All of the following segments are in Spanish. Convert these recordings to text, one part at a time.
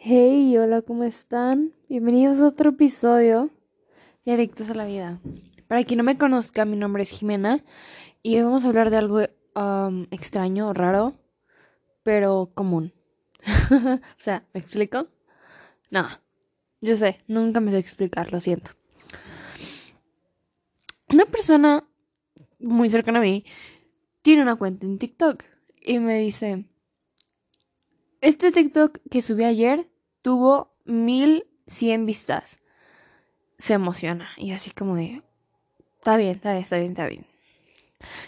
Hey, hola, ¿cómo están? Bienvenidos a otro episodio de Adictos a la Vida. Para quien no me conozca, mi nombre es Jimena y hoy vamos a hablar de algo um, extraño, raro, pero común. o sea, ¿me explico? No, yo sé, nunca me sé explicar, lo siento. Una persona muy cercana a mí tiene una cuenta en TikTok y me dice, este TikTok que subí ayer tuvo 1100 vistas. Se emociona y así como de, está bien, está bien, está bien, está bien.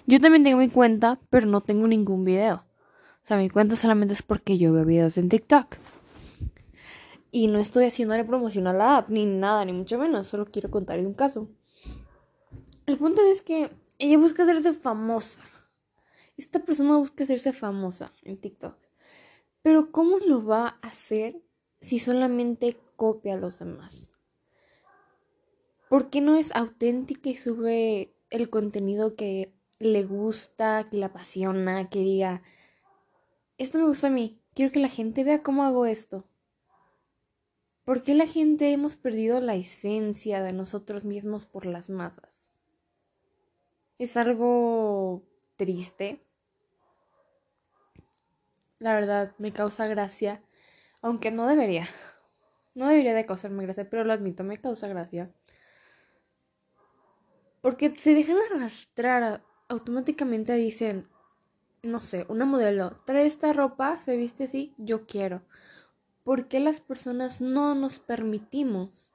Yo también tengo mi cuenta, pero no tengo ningún video. O sea, mi cuenta solamente es porque yo veo videos en TikTok. Y no estoy haciéndole promoción a la app, ni nada, ni mucho menos. Solo quiero contar un caso. El punto es que ella busca hacerse famosa. Esta persona busca hacerse famosa en TikTok. Pero ¿cómo lo va a hacer si solamente copia a los demás? ¿Por qué no es auténtica y sube el contenido que le gusta, que le apasiona, que diga, esto me gusta a mí, quiero que la gente vea cómo hago esto? ¿Por qué la gente hemos perdido la esencia de nosotros mismos por las masas? Es algo triste, la verdad, me causa gracia. Aunque no debería. No debería de causarme gracia, pero lo admito, me causa gracia. Porque se dejan arrastrar. Automáticamente dicen, no sé, una modelo, trae esta ropa, se viste así, yo quiero. ¿Por qué las personas no nos permitimos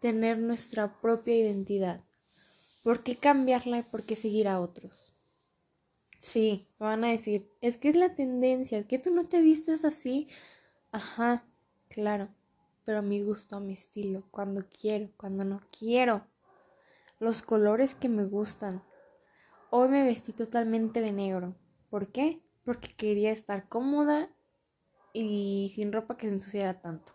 tener nuestra propia identidad? ¿Por qué cambiarla y por qué seguir a otros? Sí, van a decir, es que es la tendencia, es que tú no te vistes así. Ajá, claro, pero a mi gusto, a mi estilo, cuando quiero, cuando no quiero. Los colores que me gustan. Hoy me vestí totalmente de negro. ¿Por qué? Porque quería estar cómoda y sin ropa que se ensuciara tanto.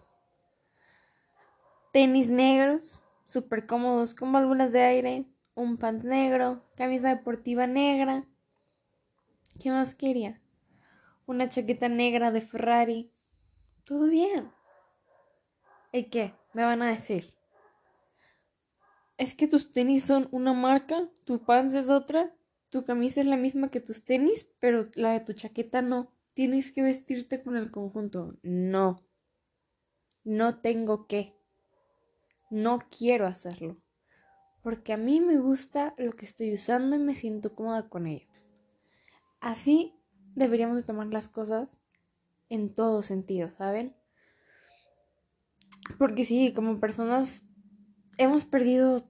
Tenis negros, súper cómodos, con válvulas de aire, un pant negro, camisa deportiva negra ¿Qué más quería? Una chaqueta negra de Ferrari. Todo bien. ¿Y qué? Me van a decir. Es que tus tenis son una marca, tu pants es otra, tu camisa es la misma que tus tenis, pero la de tu chaqueta no. Tienes que vestirte con el conjunto. No. No tengo que. No quiero hacerlo. Porque a mí me gusta lo que estoy usando y me siento cómoda con ello. Así deberíamos de tomar las cosas en todo sentido, ¿saben? Porque sí, como personas hemos perdido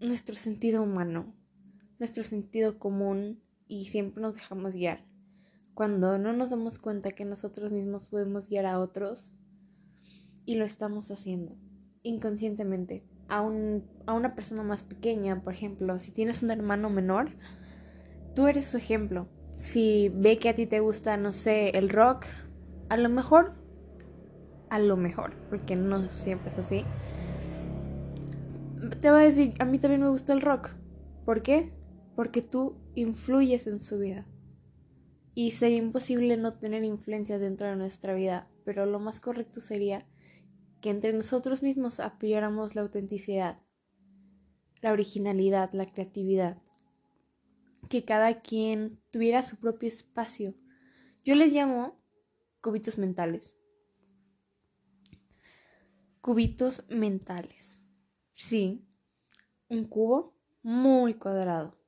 nuestro sentido humano, nuestro sentido común y siempre nos dejamos guiar. Cuando no nos damos cuenta que nosotros mismos podemos guiar a otros y lo estamos haciendo inconscientemente. A, un, a una persona más pequeña, por ejemplo, si tienes un hermano menor, tú eres su ejemplo si ve que a ti te gusta, no sé, el rock, a lo mejor, a lo mejor, porque no siempre es así, te va a decir, a mí también me gusta el rock. ¿Por qué? Porque tú influyes en su vida. Y sería imposible no tener influencia dentro de nuestra vida, pero lo más correcto sería que entre nosotros mismos apoyáramos la autenticidad, la originalidad, la creatividad que cada quien tuviera su propio espacio. Yo les llamo cubitos mentales. Cubitos mentales. Sí, un cubo muy cuadrado.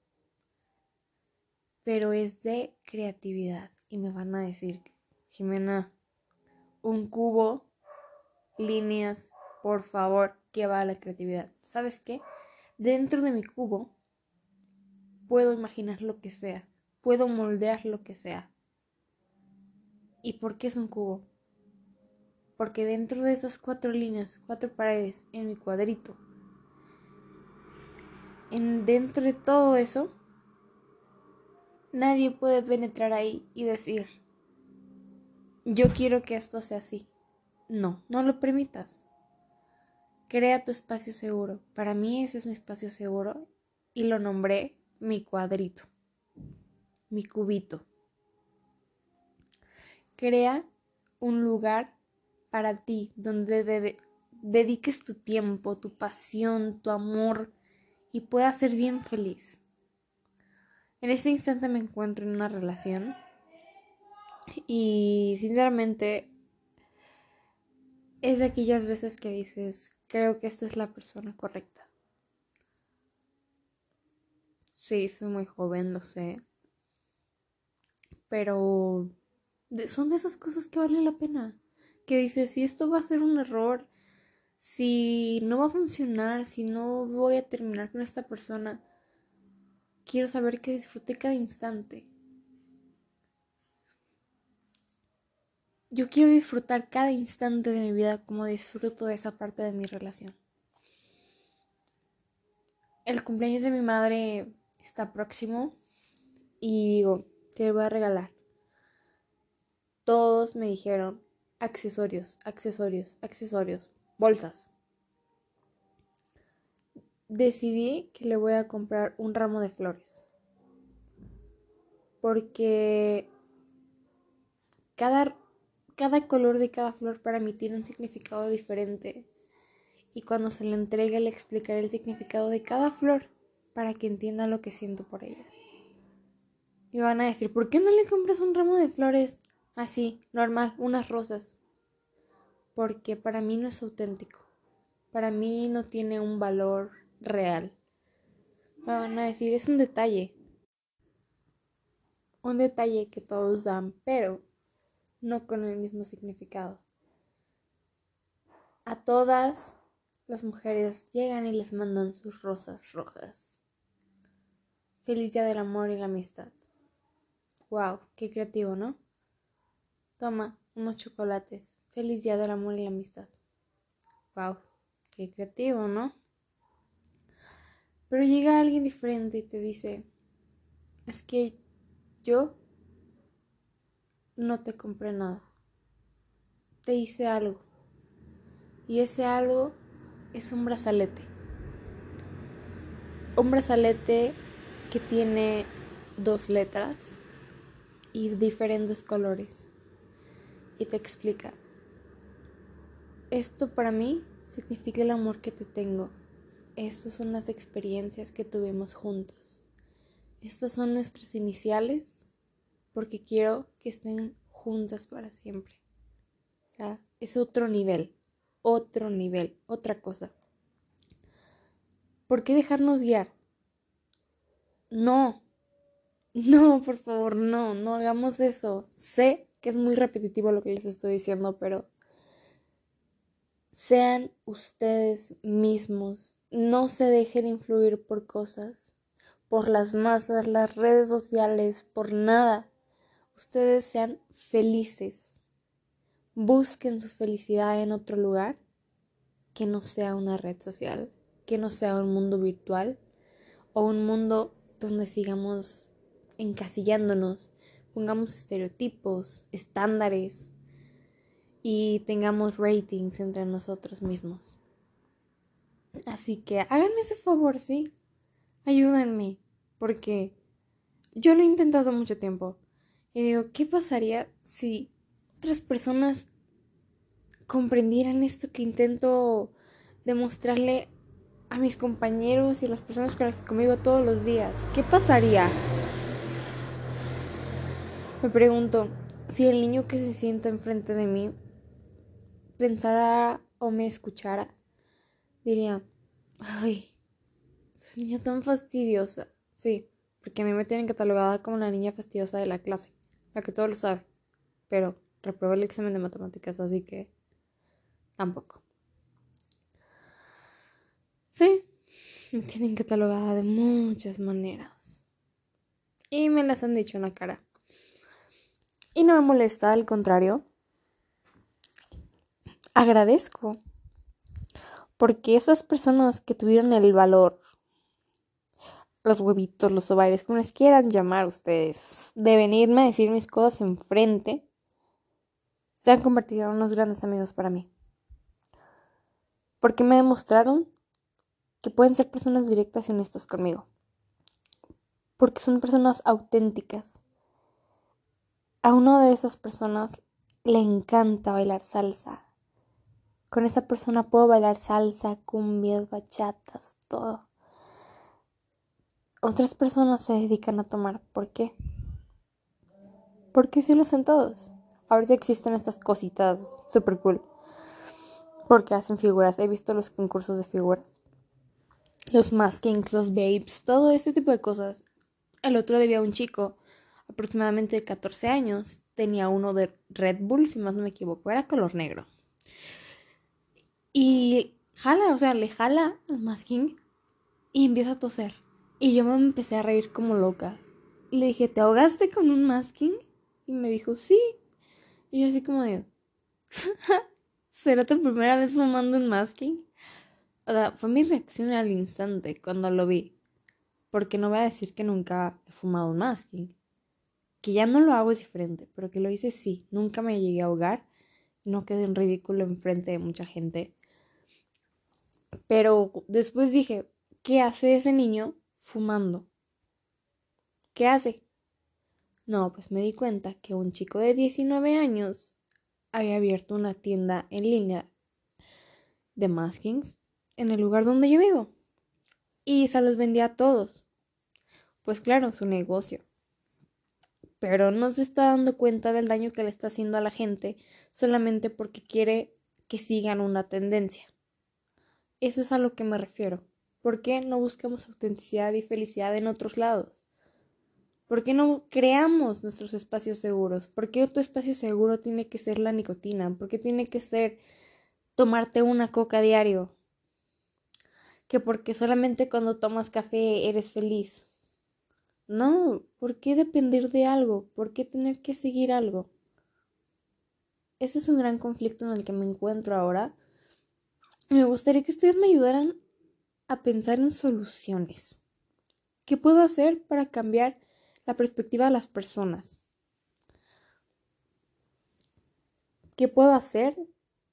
Pero es de creatividad. Y me van a decir, Jimena, un cubo, líneas, por favor, que va a la creatividad. ¿Sabes qué? Dentro de mi cubo puedo imaginar lo que sea, puedo moldear lo que sea. ¿Y por qué es un cubo? Porque dentro de esas cuatro líneas, cuatro paredes, en mi cuadrito, en dentro de todo eso, nadie puede penetrar ahí y decir, yo quiero que esto sea así. No, no lo permitas. Crea tu espacio seguro. Para mí ese es mi espacio seguro y lo nombré mi cuadrito, mi cubito. Crea un lugar para ti, donde dediques tu tiempo, tu pasión, tu amor y puedas ser bien feliz. En este instante me encuentro en una relación y sinceramente es de aquellas veces que dices, creo que esta es la persona correcta. Sí, soy muy joven, lo sé. Pero son de esas cosas que valen la pena. Que dices, si esto va a ser un error, si no va a funcionar, si no voy a terminar con esta persona, quiero saber que disfruté cada instante. Yo quiero disfrutar cada instante de mi vida como disfruto de esa parte de mi relación. El cumpleaños de mi madre está próximo y digo, ¿qué le voy a regalar? Todos me dijeron accesorios, accesorios, accesorios, bolsas. Decidí que le voy a comprar un ramo de flores. Porque cada, cada color de cada flor para mí tiene un significado diferente. Y cuando se le entregue le explicaré el significado de cada flor para que entienda lo que siento por ella. Y van a decir, ¿por qué no le compras un ramo de flores así, normal, unas rosas? Porque para mí no es auténtico. Para mí no tiene un valor real. Me van a decir, es un detalle. Un detalle que todos dan, pero no con el mismo significado. A todas las mujeres llegan y les mandan sus rosas rojas. Feliz día del amor y la amistad. Wow, qué creativo, ¿no? Toma unos chocolates. Feliz día del amor y la amistad. Wow, qué creativo, ¿no? Pero llega alguien diferente y te dice, es que yo no te compré nada. Te hice algo. Y ese algo es un brazalete. Un brazalete que tiene dos letras y diferentes colores. Y te explica, esto para mí significa el amor que te tengo. Estas son las experiencias que tuvimos juntos. Estas son nuestras iniciales porque quiero que estén juntas para siempre. O sea, es otro nivel, otro nivel, otra cosa. ¿Por qué dejarnos guiar? No, no, por favor, no, no hagamos eso. Sé que es muy repetitivo lo que les estoy diciendo, pero sean ustedes mismos. No se dejen influir por cosas, por las masas, las redes sociales, por nada. Ustedes sean felices. Busquen su felicidad en otro lugar que no sea una red social, que no sea un mundo virtual o un mundo donde sigamos encasillándonos, pongamos estereotipos, estándares y tengamos ratings entre nosotros mismos. Así que háganme ese favor, sí. Ayúdenme, porque yo lo he intentado mucho tiempo. Y digo, ¿qué pasaría si otras personas comprendieran esto que intento demostrarle a mis compañeros y las personas con las que todos los días. ¿Qué pasaría? Me pregunto si el niño que se sienta enfrente de mí pensara o me escuchara, diría, ay, esa niña tan fastidiosa. Sí, porque a mí me tienen catalogada como la niña fastidiosa de la clase, la que todo lo sabe, pero reprobé el examen de matemáticas, así que tampoco. Sí, me tienen catalogada de muchas maneras. Y me las han dicho en la cara. Y no me molesta, al contrario. Agradezco. Porque esas personas que tuvieron el valor, los huevitos, los ovarios, como les quieran llamar ustedes, de venirme a decir mis cosas enfrente, se han convertido en unos grandes amigos para mí. Porque me demostraron que pueden ser personas directas y honestas conmigo. Porque son personas auténticas. A una de esas personas le encanta bailar salsa Con esa persona puedo bailar salsa, cumbias, bachatas, todo. Otras personas se dedican a tomar. ¿Por qué? Porque sí lo hacen todos. Ahorita existen estas cositas super cool. Porque hacen figuras. He visto los concursos de figuras. Los maskings, los babes, todo este tipo de cosas. El otro día un chico, aproximadamente de 14 años, tenía uno de Red Bull, si más no me equivoco, era color negro. Y jala, o sea, le jala al masking y empieza a toser. Y yo me empecé a reír como loca. Le dije, ¿te ahogaste con un masking? Y me dijo, sí. Y yo así como de, ¿será tu primera vez fumando un masking? O sea, fue mi reacción al instante cuando lo vi. Porque no voy a decir que nunca he fumado un masking. Que ya no lo hago es diferente, pero que lo hice sí. Nunca me llegué a ahogar. No quedé en ridículo enfrente de mucha gente. Pero después dije, ¿qué hace ese niño fumando? ¿Qué hace? No, pues me di cuenta que un chico de 19 años había abierto una tienda en línea de maskings en el lugar donde yo vivo. Y se los vendía a todos. Pues claro, su negocio. Pero no se está dando cuenta del daño que le está haciendo a la gente solamente porque quiere que sigan una tendencia. Eso es a lo que me refiero. ¿Por qué no buscamos autenticidad y felicidad en otros lados? ¿Por qué no creamos nuestros espacios seguros? ¿Por qué tu espacio seguro tiene que ser la nicotina? ¿Por qué tiene que ser tomarte una coca diario? Que porque solamente cuando tomas café eres feliz. No, ¿por qué depender de algo? ¿Por qué tener que seguir algo? Ese es un gran conflicto en el que me encuentro ahora. Me gustaría que ustedes me ayudaran a pensar en soluciones. ¿Qué puedo hacer para cambiar la perspectiva de las personas. ¿Qué puedo hacer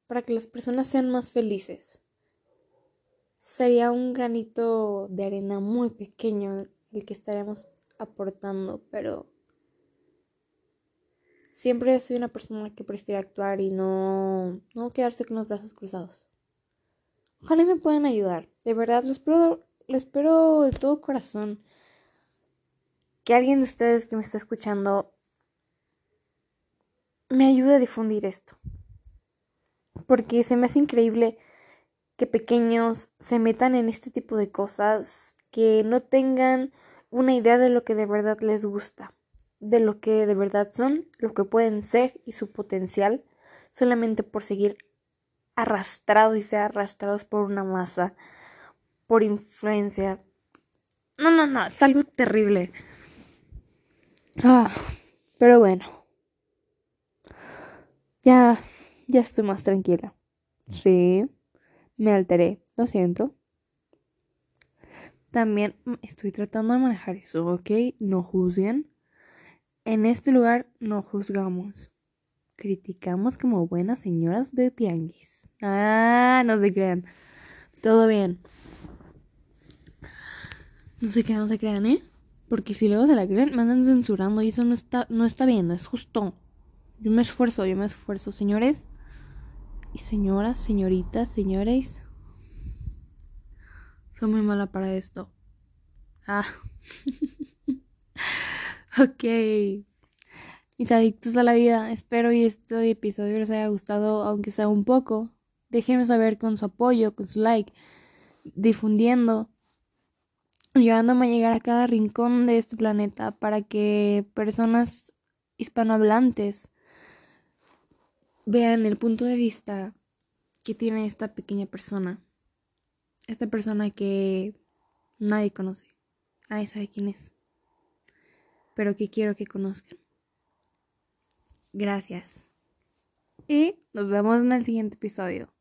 para que las personas sean más felices? Sería un granito de arena muy pequeño el que estaríamos aportando, pero siempre soy una persona que prefiere actuar y no, no quedarse con los brazos cruzados. Ojalá me puedan ayudar. De verdad, lo espero, lo espero de todo corazón que alguien de ustedes que me está escuchando me ayude a difundir esto. Porque se me hace increíble que pequeños se metan en este tipo de cosas, que no tengan una idea de lo que de verdad les gusta, de lo que de verdad son, lo que pueden ser y su potencial, solamente por seguir arrastrados y ser arrastrados por una masa, por influencia. No, no, no, es algo terrible. Ah, pero bueno. Ya, ya estoy más tranquila. Sí, me alteré, lo siento. También estoy tratando de manejar eso, ¿ok? No juzguen. En este lugar no juzgamos. Criticamos como buenas señoras de tianguis. Ah, no se crean. Todo bien. No se crean, no se crean, ¿eh? Porque si luego se la creen, me andan censurando y eso no está, no está bien, no es justo. Yo me esfuerzo, yo me esfuerzo, señores y señoras, señoritas, señores. Soy muy mala para esto. Ah. ok. Mis adictos a la vida, espero y este episodio les haya gustado, aunque sea un poco. Déjenme saber con su apoyo, con su like, difundiendo ayudándome a llegar a cada rincón de este planeta para que personas hispanohablantes vean el punto de vista que tiene esta pequeña persona. Esta persona que nadie conoce, nadie sabe quién es, pero que quiero que conozcan. Gracias. Y nos vemos en el siguiente episodio.